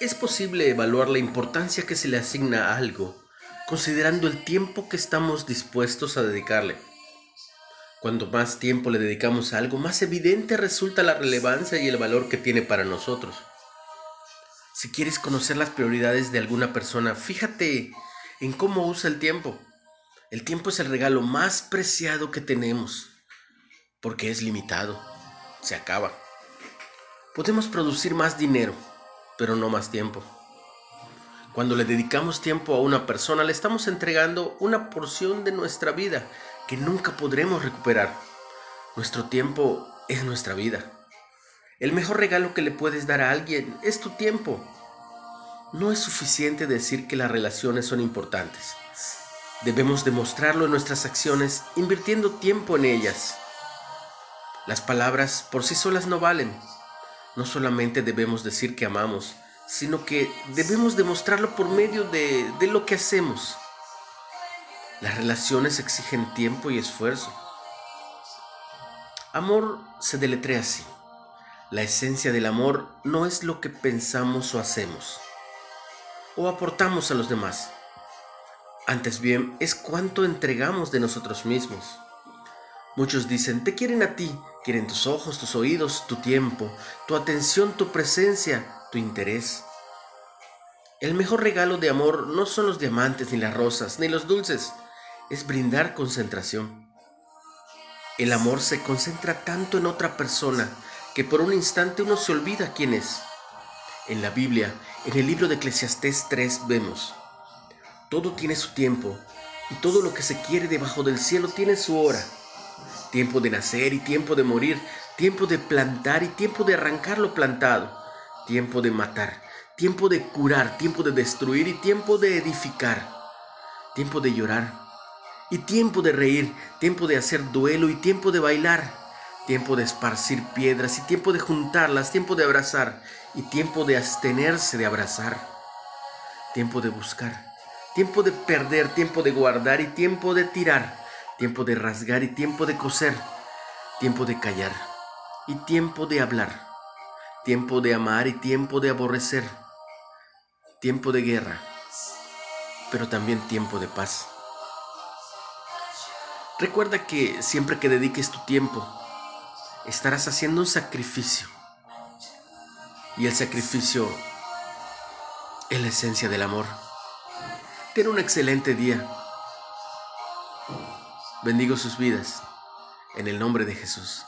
es posible evaluar la importancia que se le asigna a algo considerando el tiempo que estamos dispuestos a dedicarle. Cuanto más tiempo le dedicamos a algo, más evidente resulta la relevancia y el valor que tiene para nosotros. Si quieres conocer las prioridades de alguna persona, fíjate en cómo usa el tiempo. El tiempo es el regalo más preciado que tenemos, porque es limitado, se acaba. Podemos producir más dinero, pero no más tiempo. Cuando le dedicamos tiempo a una persona, le estamos entregando una porción de nuestra vida que nunca podremos recuperar. Nuestro tiempo es nuestra vida. El mejor regalo que le puedes dar a alguien es tu tiempo. No es suficiente decir que las relaciones son importantes. Debemos demostrarlo en nuestras acciones invirtiendo tiempo en ellas. Las palabras por sí solas no valen. No solamente debemos decir que amamos, sino que debemos demostrarlo por medio de, de lo que hacemos. Las relaciones exigen tiempo y esfuerzo. Amor se deletrea así. La esencia del amor no es lo que pensamos o hacemos o aportamos a los demás. Antes bien, es cuánto entregamos de nosotros mismos. Muchos dicen, te quieren a ti, quieren tus ojos, tus oídos, tu tiempo, tu atención, tu presencia, tu interés. El mejor regalo de amor no son los diamantes, ni las rosas, ni los dulces, es brindar concentración. El amor se concentra tanto en otra persona que por un instante uno se olvida quién es. En la Biblia, en el libro de Eclesiastés 3 vemos, todo tiene su tiempo y todo lo que se quiere debajo del cielo tiene su hora. Tiempo de nacer y tiempo de morir, tiempo de plantar y tiempo de arrancar lo plantado, tiempo de matar, tiempo de curar, tiempo de destruir y tiempo de edificar, tiempo de llorar y tiempo de reír, tiempo de hacer duelo y tiempo de bailar, tiempo de esparcir piedras y tiempo de juntarlas, tiempo de abrazar y tiempo de abstenerse de abrazar, tiempo de buscar, tiempo de perder, tiempo de guardar y tiempo de tirar, tiempo de rasgar y tiempo de coser, tiempo de callar y tiempo de hablar, tiempo de amar y tiempo de aborrecer, tiempo de guerra, pero también tiempo de paz. Recuerda que siempre que dediques tu tiempo, estarás haciendo un sacrificio. Y el sacrificio es la esencia del amor. Ten un excelente día. Bendigo sus vidas en el nombre de Jesús.